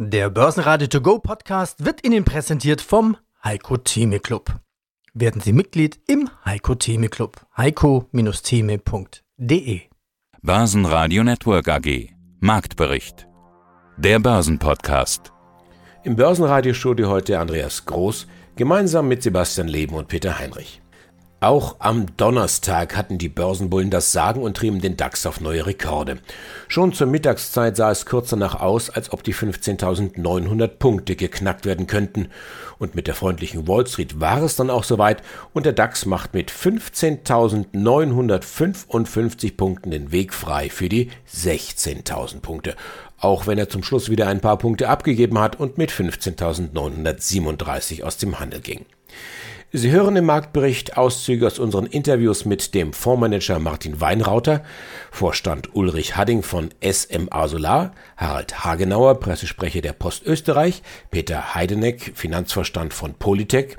Der Börsenradio To Go Podcast wird Ihnen präsentiert vom Heiko Theme Club. Werden Sie Mitglied im Heiko Theme Club. heiko-theme.de Börsenradio Network AG Marktbericht Der Börsenpodcast Im Börsenradiostudio heute Andreas Groß gemeinsam mit Sebastian Leben und Peter Heinrich. Auch am Donnerstag hatten die Börsenbullen das Sagen und trieben den DAX auf neue Rekorde. Schon zur Mittagszeit sah es kurz danach aus, als ob die 15.900 Punkte geknackt werden könnten. Und mit der freundlichen Wall Street war es dann auch soweit und der DAX macht mit 15.955 Punkten den Weg frei für die 16.000 Punkte. Auch wenn er zum Schluss wieder ein paar Punkte abgegeben hat und mit 15.937 aus dem Handel ging. Sie hören im Marktbericht Auszüge aus unseren Interviews mit dem Fondsmanager Martin Weinrauter, Vorstand Ulrich Hadding von SMA Solar, Harald Hagenauer, Pressesprecher der Post Österreich, Peter Heideneck, Finanzvorstand von Polytech,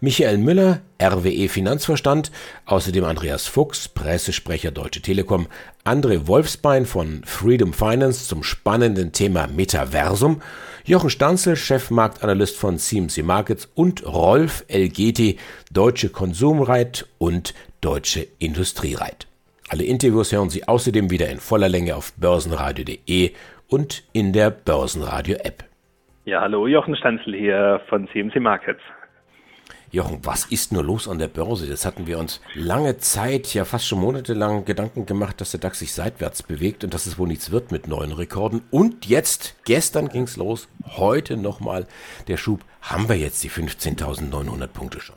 Michael Müller, RWE Finanzvorstand, außerdem Andreas Fuchs, Pressesprecher Deutsche Telekom, André Wolfsbein von Freedom Finance zum spannenden Thema Metaversum Jochen Stanzel, Chefmarktanalyst von CMC Markets und Rolf Elgeti, Deutsche Konsumreit und Deutsche Industriereit. Alle Interviews hören Sie außerdem wieder in voller Länge auf börsenradio.de und in der Börsenradio-App. Ja, hallo, Jochen Stanzel hier von CMC Markets. Jochen, was ist nur los an der Börse? Das hatten wir uns lange Zeit, ja fast schon monatelang Gedanken gemacht, dass der DAX sich seitwärts bewegt und dass es wohl nichts wird mit neuen Rekorden. Und jetzt, gestern ging es los, heute nochmal der Schub. Haben wir jetzt die 15.900 Punkte schon?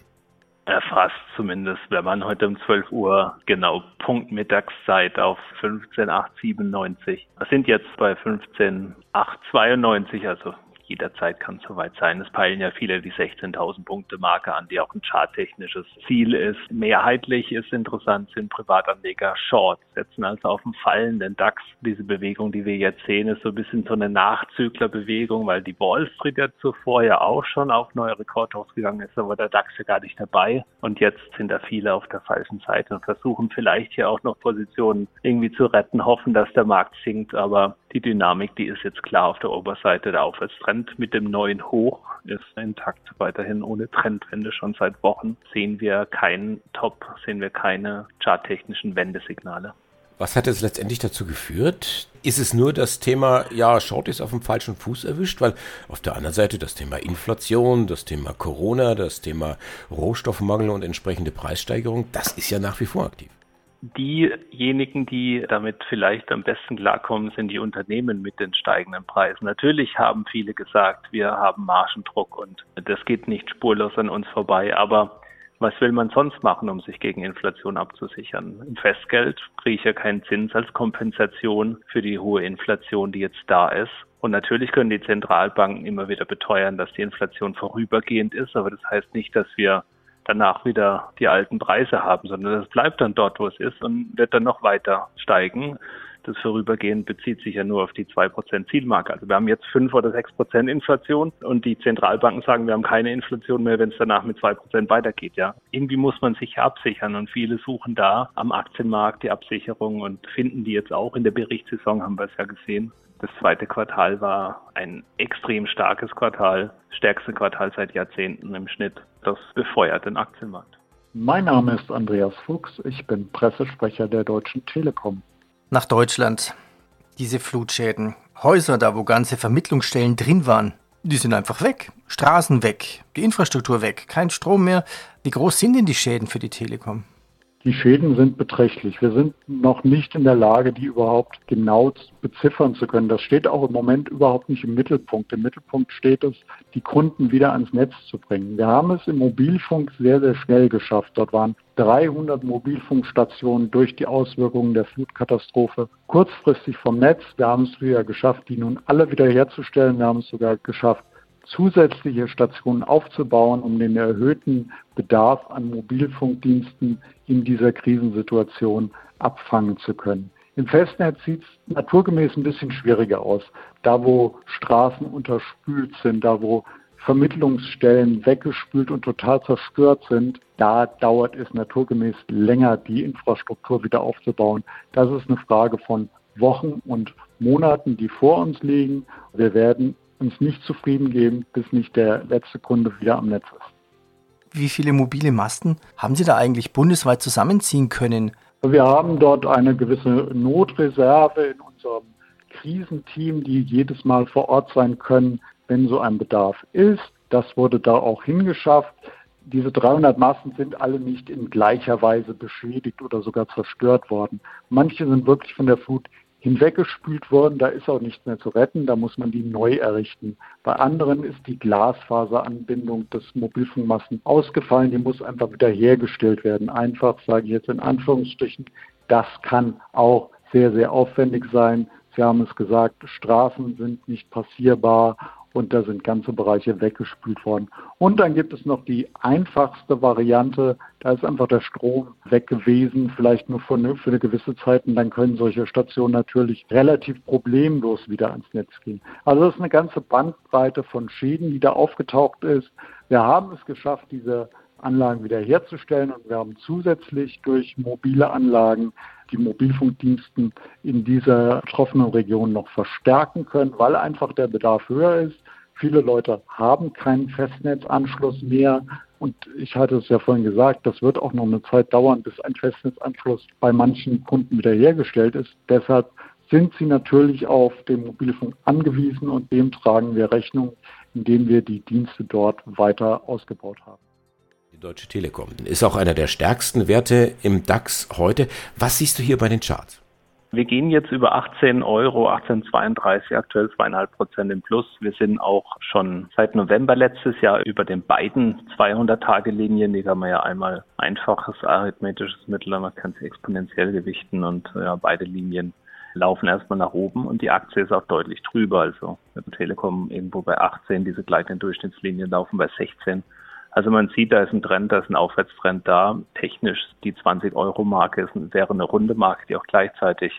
Erfasst zumindest, wenn man heute um 12 Uhr genau Punkt Mittagszeit auf 15.897. Das sind jetzt bei 15.892, also jederzeit kann es soweit sein. Es peilen ja viele die 16.000 Punkte Marke an, die auch ein charttechnisches Ziel ist. Mehrheitlich ist interessant, sind Privatanleger Short, setzen also auf den fallenden DAX. Diese Bewegung, die wir jetzt sehen, ist so ein bisschen so eine Nachzüglerbewegung, weil die Wall Street ja zuvor ja auch schon auf neue Rekordhochs gegangen ist, aber der DAX ja gar nicht dabei. Und jetzt sind da viele auf der falschen Seite und versuchen vielleicht hier auch noch Positionen irgendwie zu retten, hoffen, dass der Markt sinkt, aber die Dynamik, die ist jetzt klar auf der Oberseite. Der Aufwärtstrend mit dem neuen Hoch ist intakt. Weiterhin ohne Trendwende schon seit Wochen sehen wir keinen Top, sehen wir keine charttechnischen Wendesignale. Was hat es letztendlich dazu geführt? Ist es nur das Thema, ja, Short ist auf dem falschen Fuß erwischt? Weil auf der anderen Seite das Thema Inflation, das Thema Corona, das Thema Rohstoffmangel und entsprechende Preissteigerung, das ist ja nach wie vor aktiv. Diejenigen, die damit vielleicht am besten klarkommen, sind die Unternehmen mit den steigenden Preisen. Natürlich haben viele gesagt, wir haben Margendruck und das geht nicht spurlos an uns vorbei. Aber was will man sonst machen, um sich gegen Inflation abzusichern? Im Festgeld kriege ich ja keinen Zins als Kompensation für die hohe Inflation, die jetzt da ist. Und natürlich können die Zentralbanken immer wieder beteuern, dass die Inflation vorübergehend ist, aber das heißt nicht, dass wir danach wieder die alten Preise haben, sondern das bleibt dann dort, wo es ist und wird dann noch weiter steigen. Das Vorübergehen bezieht sich ja nur auf die 2% Zielmarke. Also wir haben jetzt 5 oder 6% Inflation und die Zentralbanken sagen, wir haben keine Inflation mehr, wenn es danach mit 2% weitergeht. Ja, Irgendwie muss man sich absichern und viele suchen da am Aktienmarkt die Absicherung und finden die jetzt auch in der Berichtssaison, haben wir es ja gesehen. Das zweite Quartal war ein extrem starkes Quartal, stärkste Quartal seit Jahrzehnten im Schnitt. Das befeuert den Aktienmarkt. Mein Name ist Andreas Fuchs, ich bin Pressesprecher der Deutschen Telekom. Nach Deutschland. Diese Flutschäden. Häuser, da wo ganze Vermittlungsstellen drin waren, die sind einfach weg. Straßen weg, die Infrastruktur weg, kein Strom mehr. Wie groß sind denn die Schäden für die Telekom? Die Schäden sind beträchtlich. Wir sind noch nicht in der Lage, die überhaupt genau beziffern zu können. Das steht auch im Moment überhaupt nicht im Mittelpunkt. Im Mittelpunkt steht es, die Kunden wieder ans Netz zu bringen. Wir haben es im Mobilfunk sehr, sehr schnell geschafft. Dort waren 300 Mobilfunkstationen durch die Auswirkungen der Flutkatastrophe kurzfristig vom Netz. Wir haben es wieder geschafft, die nun alle wiederherzustellen. Wir haben es sogar geschafft, zusätzliche Stationen aufzubauen, um den erhöhten Bedarf an Mobilfunkdiensten in dieser Krisensituation abfangen zu können. Im Festnetz sieht es naturgemäß ein bisschen schwieriger aus. Da, wo Straßen unterspült sind, da, wo Vermittlungsstellen weggespült und total zerstört sind, da dauert es naturgemäß länger, die Infrastruktur wieder aufzubauen. Das ist eine Frage von Wochen und Monaten, die vor uns liegen. Wir werden uns nicht zufrieden geben, bis nicht der letzte Kunde wieder am Netz ist. Wie viele mobile Masten haben Sie da eigentlich bundesweit zusammenziehen können? Wir haben dort eine gewisse Notreserve in unserem Krisenteam, die jedes Mal vor Ort sein können, wenn so ein Bedarf ist. Das wurde da auch hingeschafft. Diese 300 Masten sind alle nicht in gleicher Weise beschädigt oder sogar zerstört worden. Manche sind wirklich von der Flut hinweggespült worden, da ist auch nichts mehr zu retten, da muss man die neu errichten. Bei anderen ist die Glasfaseranbindung des Mobilfunkmasten ausgefallen, die muss einfach wieder hergestellt werden. Einfach, sage ich jetzt in Anführungsstrichen, das kann auch sehr, sehr aufwendig sein. Sie haben es gesagt, Straßen sind nicht passierbar und da sind ganze Bereiche weggespült worden. Und dann gibt es noch die einfachste Variante, da ist einfach der Strom weg gewesen, vielleicht nur für eine, für eine gewisse Zeit und dann können solche Stationen natürlich relativ problemlos wieder ans Netz gehen. Also das ist eine ganze Bandbreite von Schäden, die da aufgetaucht ist. Wir haben es geschafft, diese Anlagen wiederherzustellen und wir haben zusätzlich durch mobile Anlagen die Mobilfunkdiensten in dieser betroffenen Region noch verstärken können, weil einfach der Bedarf höher ist. Viele Leute haben keinen Festnetzanschluss mehr. Und ich hatte es ja vorhin gesagt, das wird auch noch eine Zeit dauern, bis ein Festnetzanschluss bei manchen Kunden wiederhergestellt ist. Deshalb sind sie natürlich auf den Mobilfunk angewiesen und dem tragen wir Rechnung, indem wir die Dienste dort weiter ausgebaut haben. Deutsche Telekom ist auch einer der stärksten Werte im DAX heute. Was siehst du hier bei den Charts? Wir gehen jetzt über 18 Euro, 18,32, aktuell zweieinhalb Prozent im Plus. Wir sind auch schon seit November letztes Jahr über den beiden 200-Tage-Linien, die kann man ja einmal einfaches arithmetisches Mittel, man kann sie exponentiell gewichten und ja, beide Linien laufen erstmal nach oben und die Aktie ist auch deutlich drüber. Also mit dem Telekom irgendwo bei 18, diese gleichen Durchschnittslinien laufen bei 16. Also man sieht, da ist ein Trend, da ist ein Aufwärtstrend da. Technisch die 20-Euro-Marke wäre eine runde Marke, die auch gleichzeitig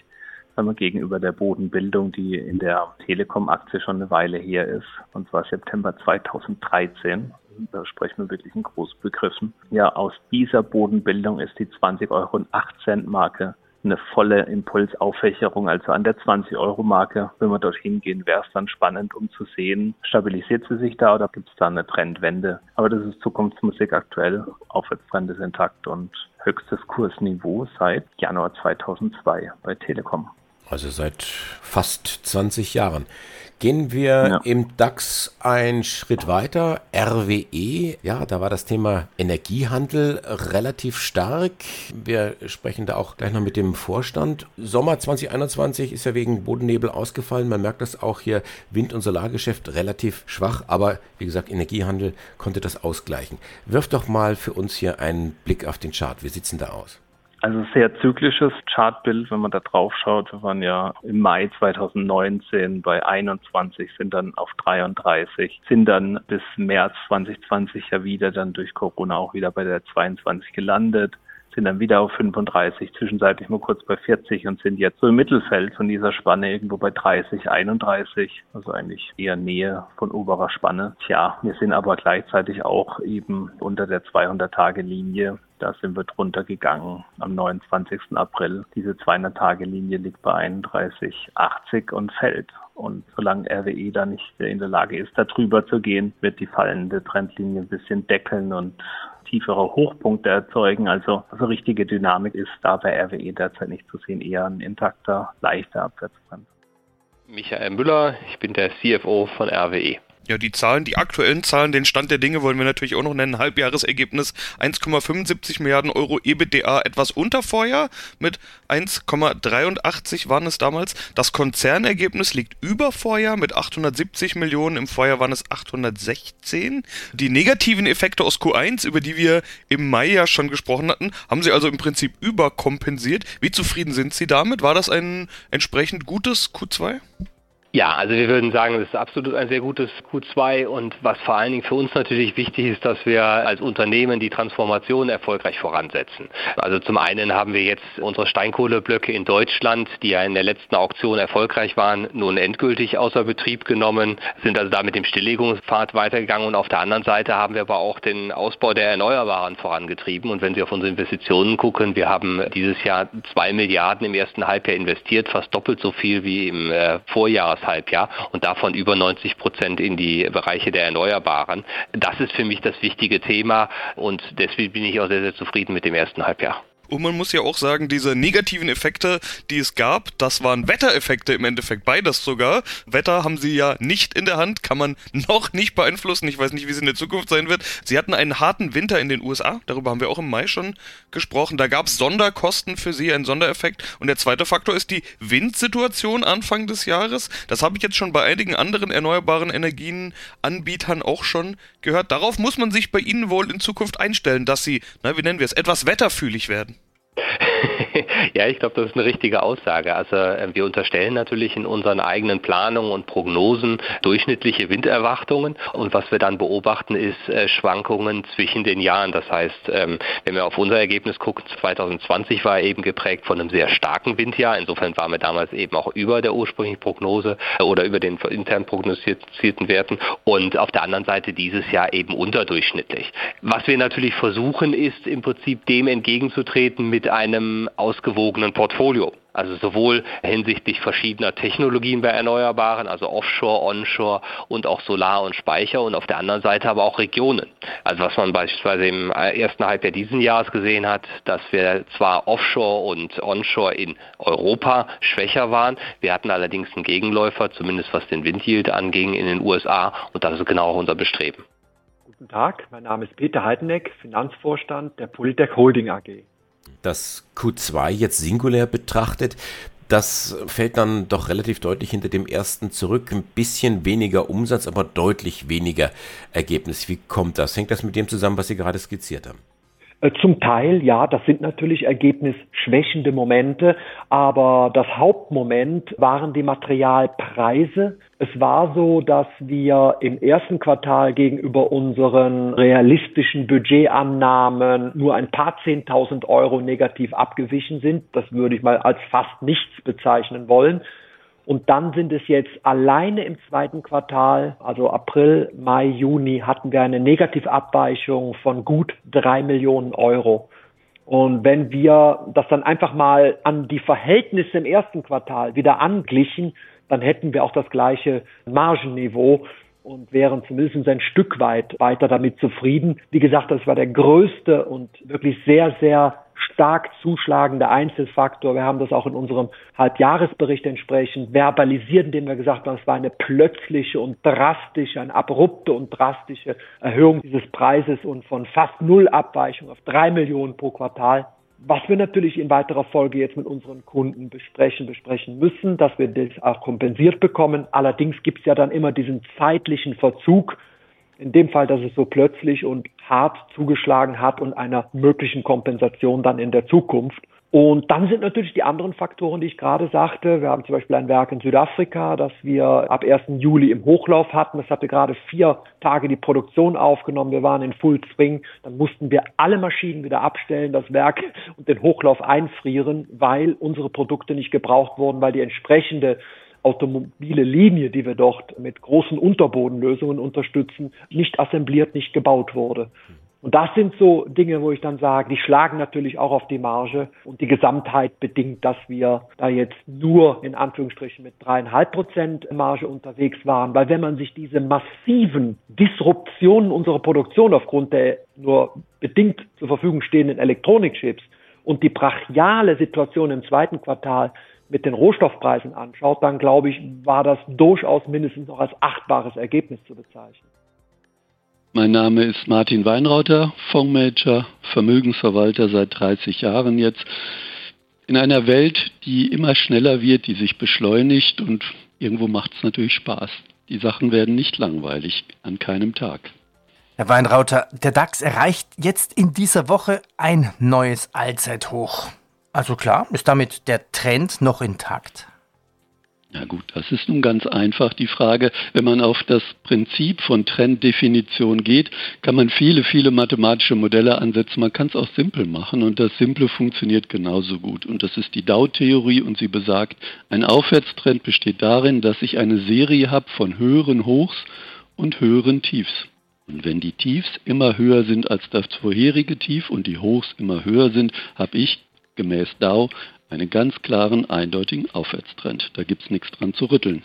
gegenüber der Bodenbildung, die in der Telekom-Aktie schon eine Weile her ist, und zwar September 2013, da sprechen wir wirklich in Großbegriffen. Ja, aus dieser Bodenbildung ist die 20 Euro und 8 Cent Marke eine volle Impulsaufwächerung, also an der 20-Euro-Marke. Wenn wir dorthin gehen, wäre es dann spannend, um zu sehen, stabilisiert sie sich da oder gibt es da eine Trendwende. Aber das ist Zukunftsmusik aktuell. Aufwärtstrend ist intakt und höchstes Kursniveau seit Januar 2002 bei Telekom. Also seit fast 20 Jahren. Gehen wir ja. im DAX einen Schritt weiter. RWE, ja, da war das Thema Energiehandel relativ stark. Wir sprechen da auch gleich noch mit dem Vorstand. Sommer 2021 ist ja wegen Bodennebel ausgefallen. Man merkt das auch hier, Wind- und Solargeschäft relativ schwach, aber wie gesagt, Energiehandel konnte das ausgleichen. Wirf doch mal für uns hier einen Blick auf den Chart. Wie sieht's denn da aus? Also sehr zyklisches Chartbild, wenn man da drauf schaut. Wir waren ja im Mai 2019 bei 21, sind dann auf 33, sind dann bis März 2020 ja wieder dann durch Corona auch wieder bei der 22 gelandet sind dann wieder auf 35, zwischenzeitlich mal kurz bei 40 und sind jetzt so im Mittelfeld von dieser Spanne irgendwo bei 30, 31, also eigentlich eher Nähe von oberer Spanne. Tja, wir sind aber gleichzeitig auch eben unter der 200-Tage-Linie. Da sind wir drunter gegangen am 29. April. Diese 200-Tage-Linie liegt bei 31,80 und fällt. Und solange RWE da nicht in der Lage ist, da drüber zu gehen, wird die fallende Trendlinie ein bisschen deckeln und tiefere Hochpunkte erzeugen. Also, also richtige Dynamik ist da bei RWE derzeit nicht zu sehen, eher ein intakter, leichter Abwärtstrend. Michael Müller, ich bin der CFO von RWE. Ja, die Zahlen, die aktuellen Zahlen, den Stand der Dinge wollen wir natürlich auch noch nennen. Halbjahresergebnis 1,75 Milliarden Euro EBDA etwas unter Vorjahr mit 1,83 waren es damals. Das Konzernergebnis liegt über Vorjahr mit 870 Millionen. Im Vorjahr waren es 816. Die negativen Effekte aus Q1, über die wir im Mai ja schon gesprochen hatten, haben sie also im Prinzip überkompensiert. Wie zufrieden sind Sie damit? War das ein entsprechend gutes Q2? Ja, also wir würden sagen, das ist absolut ein sehr gutes Q2 und was vor allen Dingen für uns natürlich wichtig ist, dass wir als Unternehmen die Transformation erfolgreich voransetzen. Also zum einen haben wir jetzt unsere Steinkohleblöcke in Deutschland, die ja in der letzten Auktion erfolgreich waren, nun endgültig außer Betrieb genommen, sind also da mit dem Stilllegungspfad weitergegangen und auf der anderen Seite haben wir aber auch den Ausbau der Erneuerbaren vorangetrieben und wenn Sie auf unsere Investitionen gucken, wir haben dieses Jahr zwei Milliarden im ersten Halbjahr investiert, fast doppelt so viel wie im äh, Vorjahr Jahreshalbjahr und davon über 90 Prozent in die Bereiche der Erneuerbaren. Das ist für mich das wichtige Thema und deswegen bin ich auch sehr, sehr zufrieden mit dem ersten Halbjahr. Und man muss ja auch sagen, diese negativen Effekte, die es gab, das waren Wettereffekte im Endeffekt, beides sogar. Wetter haben sie ja nicht in der Hand, kann man noch nicht beeinflussen. Ich weiß nicht, wie es in der Zukunft sein wird. Sie hatten einen harten Winter in den USA, darüber haben wir auch im Mai schon gesprochen. Da gab es Sonderkosten für sie, ein Sondereffekt. Und der zweite Faktor ist die Windsituation Anfang des Jahres. Das habe ich jetzt schon bei einigen anderen erneuerbaren Energienanbietern auch schon gehört. Darauf muss man sich bei Ihnen wohl in Zukunft einstellen, dass Sie, na, wie nennen wir es, etwas wetterfühlig werden. ja, ich glaube, das ist eine richtige Aussage. Also äh, wir unterstellen natürlich in unseren eigenen Planungen und Prognosen durchschnittliche Winderwartungen und was wir dann beobachten, ist äh, Schwankungen zwischen den Jahren. Das heißt, ähm, wenn wir auf unser Ergebnis gucken, 2020 war eben geprägt von einem sehr starken Windjahr. Insofern waren wir damals eben auch über der ursprünglichen Prognose äh, oder über den intern prognostizierten Werten und auf der anderen Seite dieses Jahr eben unterdurchschnittlich. Was wir natürlich versuchen, ist im Prinzip dem entgegenzutreten mit einem ausgewogenen Portfolio. Also sowohl hinsichtlich verschiedener Technologien bei Erneuerbaren, also Offshore, Onshore und auch Solar und Speicher und auf der anderen Seite aber auch Regionen. Also was man beispielsweise im ersten Halbjahr diesen Jahres gesehen hat, dass wir zwar Offshore und Onshore in Europa schwächer waren, wir hatten allerdings einen Gegenläufer, zumindest was den Windyield anging, in den USA und das ist genau unser Bestreben. Guten Tag, mein Name ist Peter Heideneck, Finanzvorstand der Politec Holding AG das Q2 jetzt singulär betrachtet, das fällt dann doch relativ deutlich hinter dem ersten zurück. Ein bisschen weniger Umsatz, aber deutlich weniger Ergebnis. Wie kommt das? Hängt das mit dem zusammen, was Sie gerade skizziert haben? Äh, zum Teil, ja, das sind natürlich ergebnisschwächende Momente, aber das Hauptmoment waren die Materialpreise. Es war so, dass wir im ersten Quartal gegenüber unseren realistischen Budgetannahmen nur ein paar Zehntausend Euro negativ abgewichen sind. Das würde ich mal als fast nichts bezeichnen wollen. Und dann sind es jetzt alleine im zweiten Quartal, also April, Mai, Juni, hatten wir eine Negativabweichung von gut drei Millionen Euro. Und wenn wir das dann einfach mal an die Verhältnisse im ersten Quartal wieder anglichen, dann hätten wir auch das gleiche Margenniveau und wären zumindest ein Stück weit weiter damit zufrieden. Wie gesagt, das war der größte und wirklich sehr, sehr stark zuschlagende Einzelfaktor. Wir haben das auch in unserem Halbjahresbericht entsprechend verbalisiert, indem wir gesagt haben, es war eine plötzliche und drastische, eine abrupte und drastische Erhöhung dieses Preises und von fast null Abweichung auf drei Millionen pro Quartal. Was wir natürlich in weiterer Folge jetzt mit unseren Kunden besprechen, besprechen müssen, dass wir das auch kompensiert bekommen. Allerdings gibt es ja dann immer diesen zeitlichen Verzug, in dem Fall, dass es so plötzlich und hart zugeschlagen hat und einer möglichen Kompensation dann in der Zukunft. Und dann sind natürlich die anderen Faktoren, die ich gerade sagte. Wir haben zum Beispiel ein Werk in Südafrika, das wir ab 1. Juli im Hochlauf hatten. Das hatte gerade vier Tage die Produktion aufgenommen. Wir waren in Full Swing. Dann mussten wir alle Maschinen wieder abstellen, das Werk und den Hochlauf einfrieren, weil unsere Produkte nicht gebraucht wurden, weil die entsprechende automobile Linie, die wir dort mit großen Unterbodenlösungen unterstützen, nicht assembliert, nicht gebaut wurde. Und das sind so Dinge, wo ich dann sage, die schlagen natürlich auch auf die Marge und die Gesamtheit bedingt, dass wir da jetzt nur in Anführungsstrichen mit dreieinhalb Prozent Marge unterwegs waren. Weil wenn man sich diese massiven Disruptionen unserer Produktion aufgrund der nur bedingt zur Verfügung stehenden Elektronikchips und die brachiale Situation im zweiten Quartal mit den Rohstoffpreisen anschaut, dann glaube ich, war das durchaus mindestens noch als achtbares Ergebnis zu bezeichnen. Mein Name ist Martin Weinrauter, Fondsmanager, Vermögensverwalter seit 30 Jahren jetzt. In einer Welt, die immer schneller wird, die sich beschleunigt und irgendwo macht es natürlich Spaß. Die Sachen werden nicht langweilig, an keinem Tag. Herr Weinrauter, der DAX erreicht jetzt in dieser Woche ein neues Allzeithoch. Also klar, ist damit der Trend noch intakt? Ja gut, das ist nun ganz einfach die Frage. Wenn man auf das Prinzip von Trenddefinition geht, kann man viele, viele mathematische Modelle ansetzen. Man kann es auch simpel machen und das Simple funktioniert genauso gut. Und das ist die Dow-Theorie und sie besagt, ein Aufwärtstrend besteht darin, dass ich eine Serie habe von höheren Hochs und höheren Tiefs. Und wenn die Tiefs immer höher sind als das vorherige Tief und die Hochs immer höher sind, habe ich gemäß Dow einen ganz klaren, eindeutigen Aufwärtstrend. Da gibt es nichts dran zu rütteln.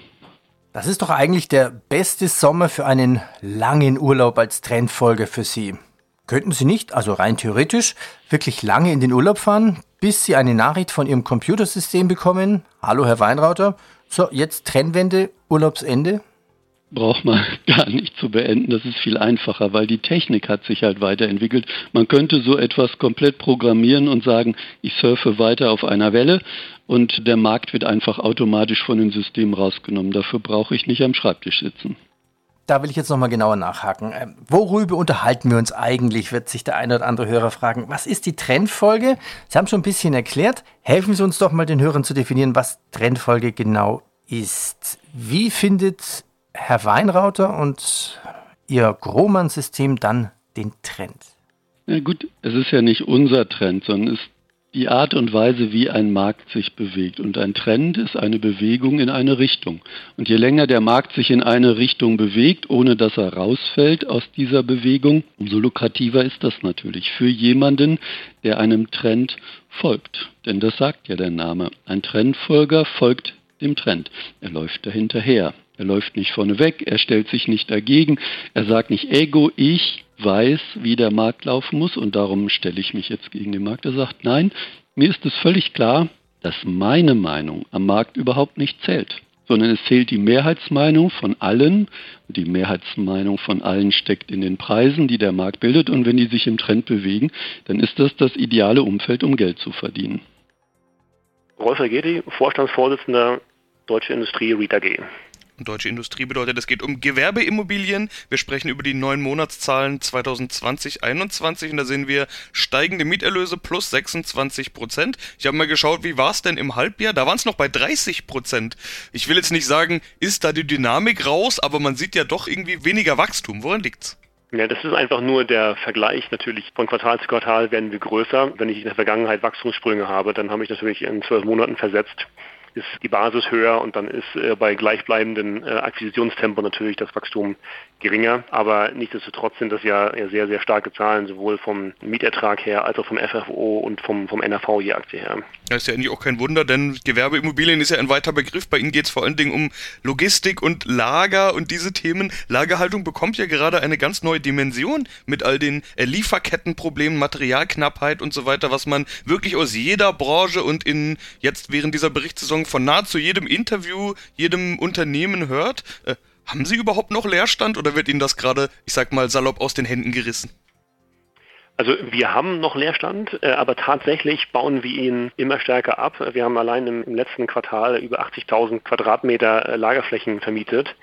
Das ist doch eigentlich der beste Sommer für einen langen Urlaub als Trendfolge für Sie. Könnten Sie nicht, also rein theoretisch, wirklich lange in den Urlaub fahren, bis Sie eine Nachricht von Ihrem Computersystem bekommen? Hallo, Herr Weinrauter. So, jetzt Trennwende, Urlaubsende? Braucht man gar nicht zu beenden. Das ist viel einfacher, weil die Technik hat sich halt weiterentwickelt. Man könnte so etwas komplett programmieren und sagen, ich surfe weiter auf einer Welle und der Markt wird einfach automatisch von den Systemen rausgenommen. Dafür brauche ich nicht am Schreibtisch sitzen. Da will ich jetzt nochmal genauer nachhaken. Ähm, worüber unterhalten wir uns eigentlich, wird sich der eine oder andere Hörer fragen. Was ist die Trendfolge? Sie haben schon ein bisschen erklärt. Helfen Sie uns doch mal den Hörern zu definieren, was Trendfolge genau ist. Wie findet Herr Weinrauter und Ihr Grohmann-System dann den Trend? Ja gut, es ist ja nicht unser Trend, sondern es ist die Art und Weise, wie ein Markt sich bewegt. Und ein Trend ist eine Bewegung in eine Richtung. Und je länger der Markt sich in eine Richtung bewegt, ohne dass er rausfällt aus dieser Bewegung, umso lukrativer ist das natürlich für jemanden, der einem Trend folgt. Denn das sagt ja der Name. Ein Trendfolger folgt dem Trend. Er läuft dahinterher. Er läuft nicht vorneweg, er stellt sich nicht dagegen, er sagt nicht Ego, ich weiß, wie der Markt laufen muss und darum stelle ich mich jetzt gegen den Markt. Er sagt, nein, mir ist es völlig klar, dass meine Meinung am Markt überhaupt nicht zählt, sondern es zählt die Mehrheitsmeinung von allen. Die Mehrheitsmeinung von allen steckt in den Preisen, die der Markt bildet und wenn die sich im Trend bewegen, dann ist das das ideale Umfeld, um Geld zu verdienen. Rolf Regeti, Vorstandsvorsitzender Deutsche Industrie Rita G. Deutsche Industrie bedeutet, es geht um Gewerbeimmobilien. Wir sprechen über die neun Monatszahlen 2020-21 und da sehen wir steigende Mieterlöse plus 26 Prozent. Ich habe mal geschaut, wie war es denn im Halbjahr? Da waren es noch bei 30 Prozent. Ich will jetzt nicht sagen, ist da die Dynamik raus, aber man sieht ja doch irgendwie weniger Wachstum. Woran liegt's? Ja, das ist einfach nur der Vergleich. Natürlich von Quartal zu Quartal werden wir größer. Wenn ich in der Vergangenheit Wachstumssprünge habe, dann habe ich natürlich in zwölf Monaten versetzt ist die Basis höher und dann ist äh, bei gleichbleibenden äh, Akquisitionstempo natürlich das Wachstum geringer. Aber nichtsdestotrotz sind das ja, sehr, sehr starke Zahlen, sowohl vom Mietertrag her als auch vom FFO und vom, vom NRV je Aktie her. Das ist ja eigentlich auch kein Wunder, denn Gewerbeimmobilien ist ja ein weiter Begriff. Bei Ihnen geht es vor allen Dingen um Logistik und Lager und diese Themen. Lagerhaltung bekommt ja gerade eine ganz neue Dimension mit all den äh, Lieferkettenproblemen, Materialknappheit und so weiter, was man wirklich aus jeder Branche und in jetzt während dieser Berichtssaison von nahezu jedem Interview, jedem Unternehmen hört. Haben Sie überhaupt noch Leerstand oder wird Ihnen das gerade, ich sag mal, salopp aus den Händen gerissen? Also wir haben noch Leerstand, äh, aber tatsächlich bauen wir ihn immer stärker ab. Wir haben allein im, letzten Quartal über 80.000 Quadratmeter äh, Lagerflächen vermietet.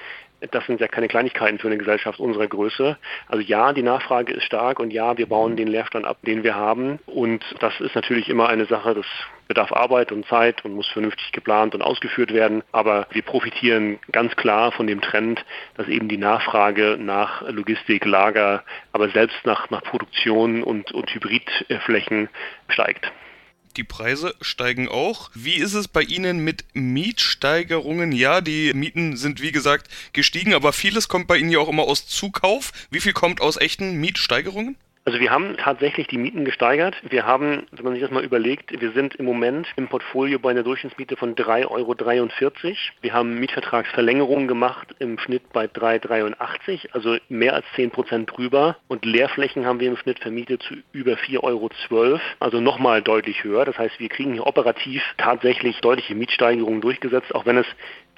Das sind ja keine Kleinigkeiten für eine Gesellschaft unserer Größe. Also ja, die Nachfrage ist stark und ja, wir bauen den Leerstand ab, den wir haben. Und das ist natürlich immer eine Sache des bedarf Arbeit und Zeit und muss vernünftig geplant und ausgeführt werden. Aber wir profitieren ganz klar von dem Trend, dass eben die Nachfrage nach Logistik, Lager, aber selbst nach, nach Produktion und, und Hybridflächen steigt. Die Preise steigen auch. Wie ist es bei Ihnen mit Mietsteigerungen? Ja, die Mieten sind wie gesagt gestiegen, aber vieles kommt bei Ihnen ja auch immer aus Zukauf. Wie viel kommt aus echten Mietsteigerungen? Also wir haben tatsächlich die Mieten gesteigert. Wir haben, wenn man sich das mal überlegt, wir sind im Moment im Portfolio bei einer Durchschnittsmiete von 3,43 Euro. Wir haben Mietvertragsverlängerungen gemacht im Schnitt bei 3,83, also mehr als 10 Prozent drüber. Und Leerflächen haben wir im Schnitt vermietet zu über 4,12 Euro, also nochmal deutlich höher. Das heißt, wir kriegen hier operativ tatsächlich deutliche Mietsteigerungen durchgesetzt, auch wenn es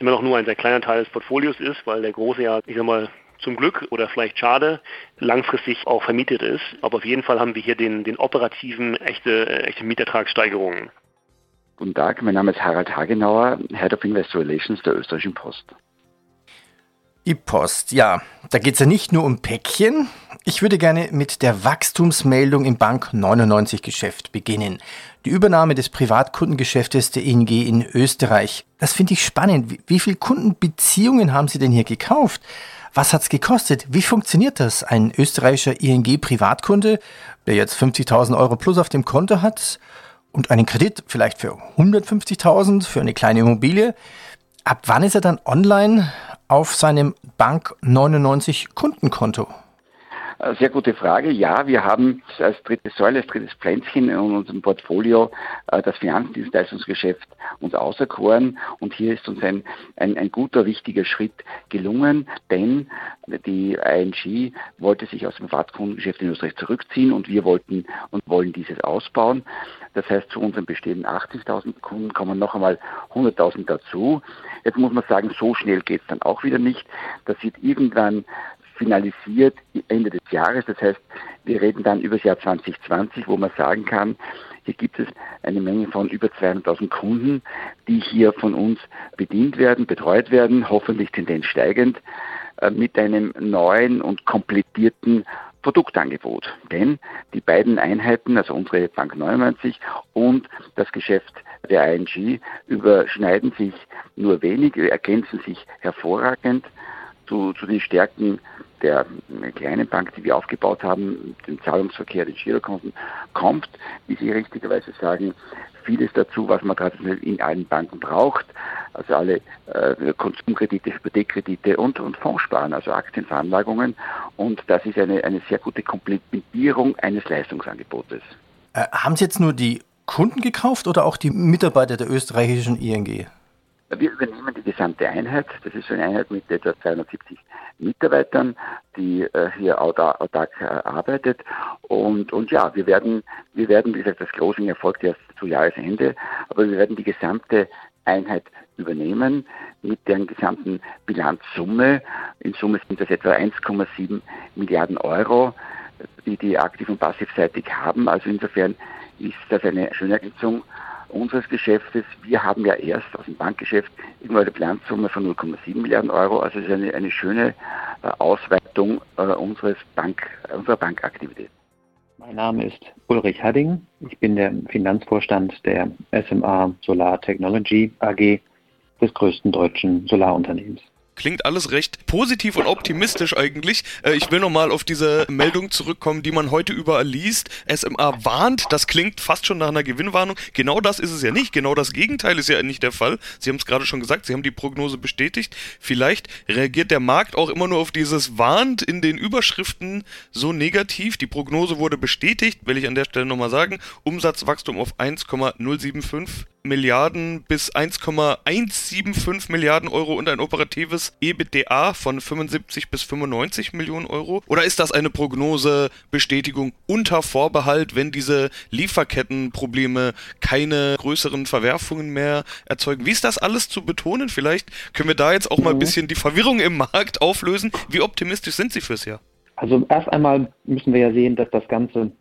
immer noch nur ein sehr kleiner Teil des Portfolios ist, weil der große ja, ich sag mal, zum Glück oder vielleicht schade langfristig auch vermietet ist. Aber auf jeden Fall haben wir hier den, den operativen, echte, äh, echte Mietertragssteigerungen. Guten Tag, mein Name ist Harald Hagenauer, Head of Investor Relations der Österreichischen Post. Die Post, ja, da geht es ja nicht nur um Päckchen. Ich würde gerne mit der Wachstumsmeldung im Bank 99 Geschäft beginnen. Die Übernahme des Privatkundengeschäftes der ING in Österreich. Das finde ich spannend. Wie viele Kundenbeziehungen haben Sie denn hier gekauft? Was hat's gekostet? Wie funktioniert das? Ein österreichischer ING-Privatkunde, der jetzt 50.000 Euro plus auf dem Konto hat und einen Kredit vielleicht für 150.000 für eine kleine Immobilie. Ab wann ist er dann online auf seinem Bank 99 Kundenkonto? Äh, sehr gute Frage. Ja, wir haben als dritte Säule, als drittes Pflänzchen in unserem Portfolio äh, das Finanzdienstleistungsgeschäft uns auserkoren. Und hier ist uns ein, ein, ein guter, wichtiger Schritt gelungen, denn die ING wollte sich aus dem Privatkundengeschäft in Österreich zurückziehen und wir wollten und wollen dieses ausbauen. Das heißt, zu unseren bestehenden 80.000 Kunden kommen noch einmal 100.000 dazu. Jetzt muss man sagen, so schnell geht es dann auch wieder nicht. Das wird irgendwann finalisiert Ende des Jahres. Das heißt, wir reden dann über das Jahr 2020, wo man sagen kann, hier gibt es eine Menge von über 200.000 Kunden, die hier von uns bedient werden, betreut werden, hoffentlich Tendenz steigend, äh, mit einem neuen und komplettierten Produktangebot. Denn die beiden Einheiten, also unsere Bank 99 und das Geschäft der ING, überschneiden sich nur wenig, ergänzen sich hervorragend zu, zu den Stärken der kleinen Bank, die wir aufgebaut haben, den Zahlungsverkehr, den Girokonten, kommt, wie Sie richtigerweise sagen, vieles dazu, was man traditionell in allen Banken braucht. Also alle äh, Konsumkredite, Hypothekkredite und, und Fondssparen, also Aktienveranlagungen. Und das ist eine, eine sehr gute Komplementierung eines Leistungsangebotes. Äh, haben Sie jetzt nur die Kunden gekauft oder auch die Mitarbeiter der österreichischen ING? Wir übernehmen die gesamte Einheit. Das ist eine Einheit mit etwa 270 Mitarbeitern, die äh, hier autark äh, arbeitet. Und, und ja, wir werden, wir werden, wie gesagt, das Closing erfolgt erst zu Jahresende, aber wir werden die gesamte Einheit übernehmen mit deren gesamten Bilanzsumme. In Summe sind das etwa 1,7 Milliarden Euro, die die aktiv und passivseitig haben. Also insofern ist das eine schöne Ergänzung unseres Geschäftes. Wir haben ja erst aus dem Bankgeschäft irgendwo eine Bilanzsumme von 0,7 Milliarden Euro. Also es ist eine, eine schöne äh, Ausweitung äh, unseres Bank, unserer Bankaktivität. Mein Name ist Ulrich Hadding. Ich bin der Finanzvorstand der SMA Solar Technology AG des größten deutschen Solarunternehmens. Klingt alles recht positiv und optimistisch eigentlich. Äh, ich will nochmal auf diese Meldung zurückkommen, die man heute überall liest. SMA warnt, das klingt fast schon nach einer Gewinnwarnung. Genau das ist es ja nicht. Genau das Gegenteil ist ja nicht der Fall. Sie haben es gerade schon gesagt, Sie haben die Prognose bestätigt. Vielleicht reagiert der Markt auch immer nur auf dieses warnt in den Überschriften so negativ. Die Prognose wurde bestätigt, will ich an der Stelle nochmal sagen. Umsatzwachstum auf 1,075 Milliarden bis 1,175 Milliarden Euro und ein operatives EBITDA von 75 bis 95 Millionen Euro? Oder ist das eine Prognosebestätigung unter Vorbehalt, wenn diese Lieferkettenprobleme keine größeren Verwerfungen mehr erzeugen? Wie ist das alles zu betonen? Vielleicht können wir da jetzt auch mal ein mhm. bisschen die Verwirrung im Markt auflösen. Wie optimistisch sind Sie fürs Jahr? Also erst einmal müssen wir ja sehen, dass das Ganze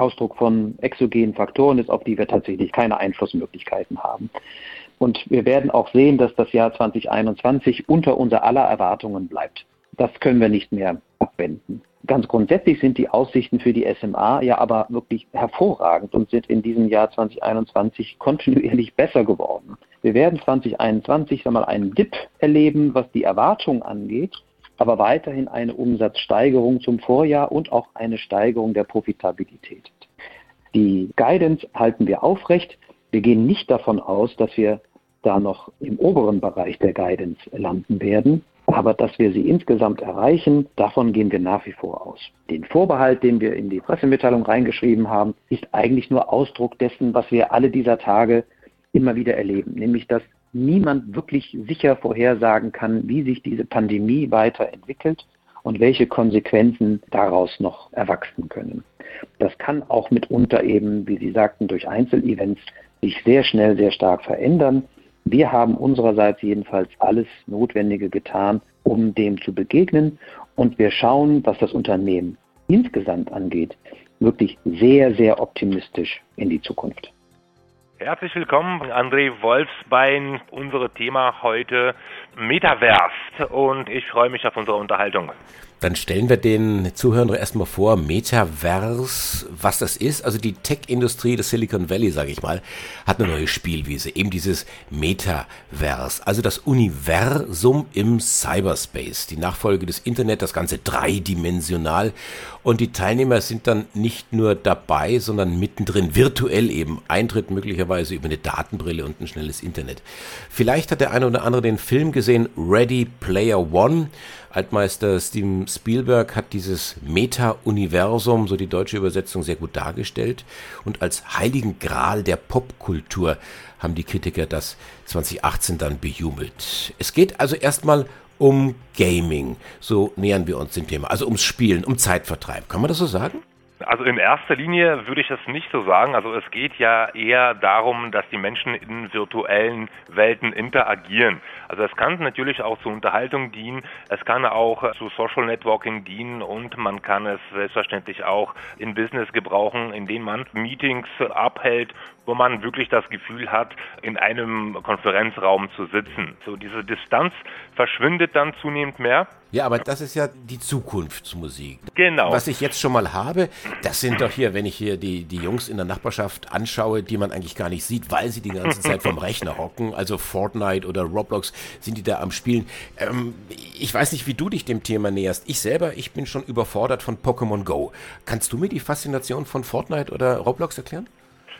Ausdruck von exogenen Faktoren ist, auf die wir tatsächlich keine Einflussmöglichkeiten haben. Und wir werden auch sehen, dass das Jahr 2021 unter unser aller Erwartungen bleibt. Das können wir nicht mehr abwenden. Ganz grundsätzlich sind die Aussichten für die SMA ja aber wirklich hervorragend und sind in diesem Jahr 2021 kontinuierlich besser geworden. Wir werden 2021 einmal einen Dip erleben, was die Erwartung angeht aber weiterhin eine Umsatzsteigerung zum Vorjahr und auch eine Steigerung der Profitabilität. Die Guidance halten wir aufrecht. Wir gehen nicht davon aus, dass wir da noch im oberen Bereich der Guidance landen werden. Aber dass wir sie insgesamt erreichen, davon gehen wir nach wie vor aus. Den Vorbehalt, den wir in die Pressemitteilung reingeschrieben haben, ist eigentlich nur Ausdruck dessen, was wir alle dieser Tage immer wieder erleben, nämlich dass niemand wirklich sicher vorhersagen kann, wie sich diese Pandemie weiterentwickelt und welche Konsequenzen daraus noch erwachsen können. Das kann auch mitunter eben, wie Sie sagten, durch Einzelevents sich sehr schnell, sehr stark verändern. Wir haben unsererseits jedenfalls alles Notwendige getan, um dem zu begegnen. Und wir schauen, was das Unternehmen insgesamt angeht, wirklich sehr, sehr optimistisch in die Zukunft. Herzlich willkommen, André Wolfsbein. Unser Thema heute Metaverse und ich freue mich auf unsere Unterhaltung. Dann stellen wir den Zuhörern erstmal vor, Metaverse, was das ist. Also die Tech-Industrie des Silicon Valley, sage ich mal, hat eine neue Spielwiese, eben dieses Metaverse, also das Universum im Cyberspace, die Nachfolge des Internet, das Ganze dreidimensional. Und die Teilnehmer sind dann nicht nur dabei, sondern mittendrin, virtuell eben, Eintritt möglicherweise über eine Datenbrille und ein schnelles Internet. Vielleicht hat der eine oder andere den Film gesehen, gesehen Ready Player One. Altmeister Steven Spielberg hat dieses Meta-Universum, so die deutsche Übersetzung, sehr gut dargestellt. Und als heiligen Gral der Popkultur haben die Kritiker das 2018 dann bejubelt. Es geht also erstmal um Gaming. So nähern wir uns dem Thema. Also ums Spielen, um Zeitvertreib. Kann man das so sagen? Also in erster Linie würde ich das nicht so sagen. Also es geht ja eher darum, dass die Menschen in virtuellen Welten interagieren. Also es kann natürlich auch zur Unterhaltung dienen, es kann auch zu Social Networking dienen und man kann es selbstverständlich auch in Business gebrauchen, indem man Meetings abhält, wo man wirklich das Gefühl hat, in einem Konferenzraum zu sitzen. So diese Distanz verschwindet dann zunehmend mehr. Ja, aber das ist ja die Zukunftsmusik. Genau. Was ich jetzt schon mal habe, das sind doch hier, wenn ich hier die, die Jungs in der Nachbarschaft anschaue, die man eigentlich gar nicht sieht, weil sie die ganze Zeit vom Rechner hocken, also Fortnite oder Roblox, sind die da am Spielen. Ähm, ich weiß nicht, wie du dich dem Thema näherst. Ich selber, ich bin schon überfordert von Pokémon Go. Kannst du mir die Faszination von Fortnite oder Roblox erklären?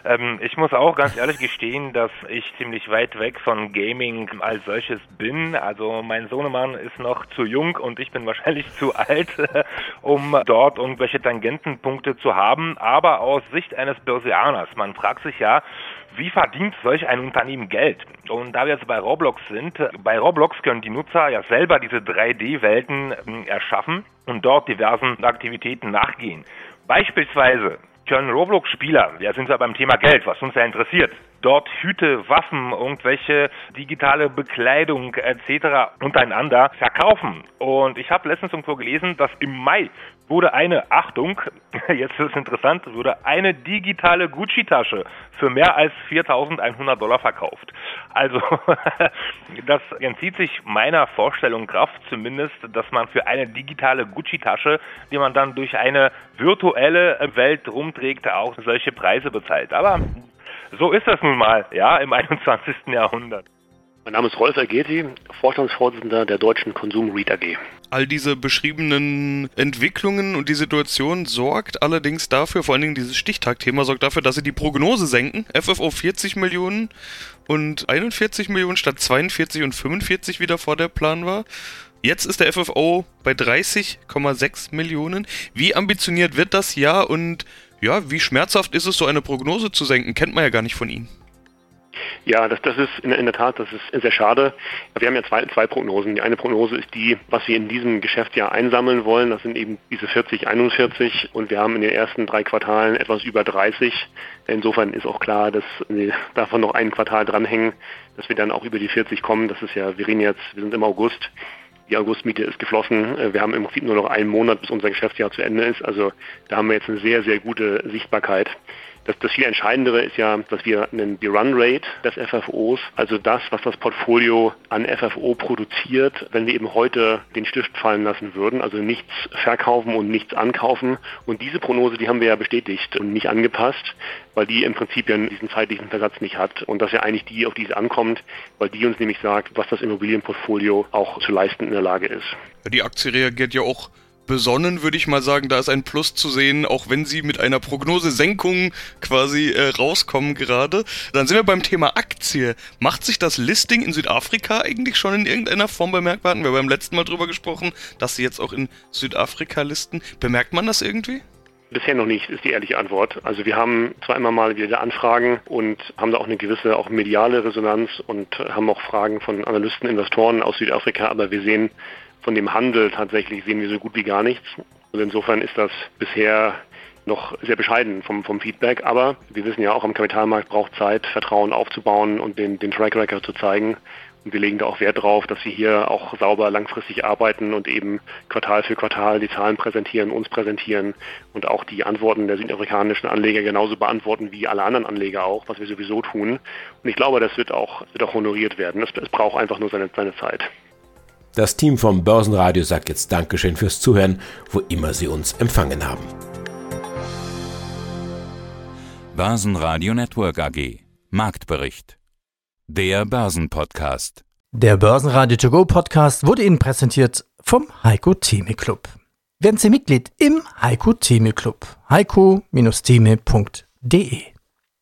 Ähm, ich muss auch ganz ehrlich gestehen, dass ich ziemlich weit weg von Gaming als solches bin. Also mein Sohnemann ist noch zu jung und ich bin wahrscheinlich zu alt, um dort irgendwelche Tangentenpunkte zu haben. Aber aus Sicht eines Börsianers, man fragt sich ja, wie verdient solch ein Unternehmen Geld? Und da wir jetzt bei Roblox sind, bei Roblox können die Nutzer ja selber diese 3D-Welten ähm, erschaffen und dort diversen Aktivitäten nachgehen. Beispielsweise können Roblox-Spieler, ja sind wir beim Thema Geld, was uns ja interessiert, dort Hüte, Waffen, irgendwelche digitale Bekleidung etc. untereinander verkaufen. Und ich habe letztens irgendwo gelesen, dass im Mai wurde eine, Achtung, jetzt ist es interessant, wurde eine digitale Gucci-Tasche für mehr als 4.100 Dollar verkauft. Also das entzieht sich meiner Vorstellung Kraft zumindest, dass man für eine digitale Gucci-Tasche, die man dann durch eine virtuelle Welt rumträgt, auch solche Preise bezahlt. Aber so ist das nun mal, ja, im 21. Jahrhundert. Mein Name ist Rolf Ergeti, Vorstandsvorsitzender der Deutschen Konsum Read AG. All diese beschriebenen Entwicklungen und die Situation sorgt allerdings dafür, vor allen Dingen dieses Stichtagthema sorgt dafür, dass sie die Prognose senken. FFO 40 Millionen und 41 Millionen statt 42 und 45 wieder vor der Plan war. Jetzt ist der FFO bei 30,6 Millionen. Wie ambitioniert wird das Jahr und ja, wie schmerzhaft ist es, so eine Prognose zu senken? Kennt man ja gar nicht von Ihnen. Ja, das, das ist in, in, der Tat, das ist sehr schade. Wir haben ja zwei, zwei Prognosen. Die eine Prognose ist die, was wir in diesem Geschäftsjahr einsammeln wollen. Das sind eben diese 40, 41 und wir haben in den ersten drei Quartalen etwas über 30. Insofern ist auch klar, dass wir davon noch ein Quartal dranhängen, dass wir dann auch über die 40 kommen. Das ist ja, wir reden jetzt, wir sind im August. Die Augustmiete ist geflossen. Wir haben im Prinzip nur noch einen Monat, bis unser Geschäftsjahr zu Ende ist. Also da haben wir jetzt eine sehr, sehr gute Sichtbarkeit. Das, das viel Entscheidendere ist ja, dass wir nennen die Run Rate des FFOs, also das, was das Portfolio an FFO produziert, wenn wir eben heute den Stift fallen lassen würden, also nichts verkaufen und nichts ankaufen. Und diese Prognose, die haben wir ja bestätigt und nicht angepasst, weil die im Prinzip ja diesen zeitlichen Versatz nicht hat. Und das ja eigentlich die, auf die es ankommt, weil die uns nämlich sagt, was das Immobilienportfolio auch zu leisten in der Lage ist. Die Aktie reagiert ja auch besonnen, würde ich mal sagen. Da ist ein Plus zu sehen, auch wenn sie mit einer Prognosesenkung quasi äh, rauskommen gerade. Dann sind wir beim Thema Aktie. Macht sich das Listing in Südafrika eigentlich schon in irgendeiner Form bemerkbar? Hatten wir beim letzten Mal drüber gesprochen, dass sie jetzt auch in Südafrika listen. Bemerkt man das irgendwie? Bisher noch nicht, ist die ehrliche Antwort. Also wir haben zwar immer mal wieder Anfragen und haben da auch eine gewisse auch mediale Resonanz und haben auch Fragen von Analysten, Investoren aus Südafrika, aber wir sehen von dem Handel tatsächlich sehen wir so gut wie gar nichts. Und insofern ist das bisher noch sehr bescheiden vom, vom Feedback. Aber wir wissen ja auch, am Kapitalmarkt braucht Zeit, Vertrauen aufzubauen und den, den Track Record zu zeigen. Und wir legen da auch Wert drauf, dass wir hier auch sauber langfristig arbeiten und eben Quartal für Quartal die Zahlen präsentieren, uns präsentieren und auch die Antworten der südafrikanischen Anleger genauso beantworten wie alle anderen Anleger auch, was wir sowieso tun. Und ich glaube, das wird auch, wird auch honoriert werden. Es, es braucht einfach nur seine, seine Zeit. Das Team vom Börsenradio sagt jetzt Dankeschön fürs Zuhören, wo immer Sie uns empfangen haben. Börsenradio Network AG Marktbericht. Der Börsenpodcast. Der Börsenradio To Go Podcast wurde Ihnen präsentiert vom Heiko Theme Club. Werden Sie Mitglied im Heiko Theme Club. heiko-theme.de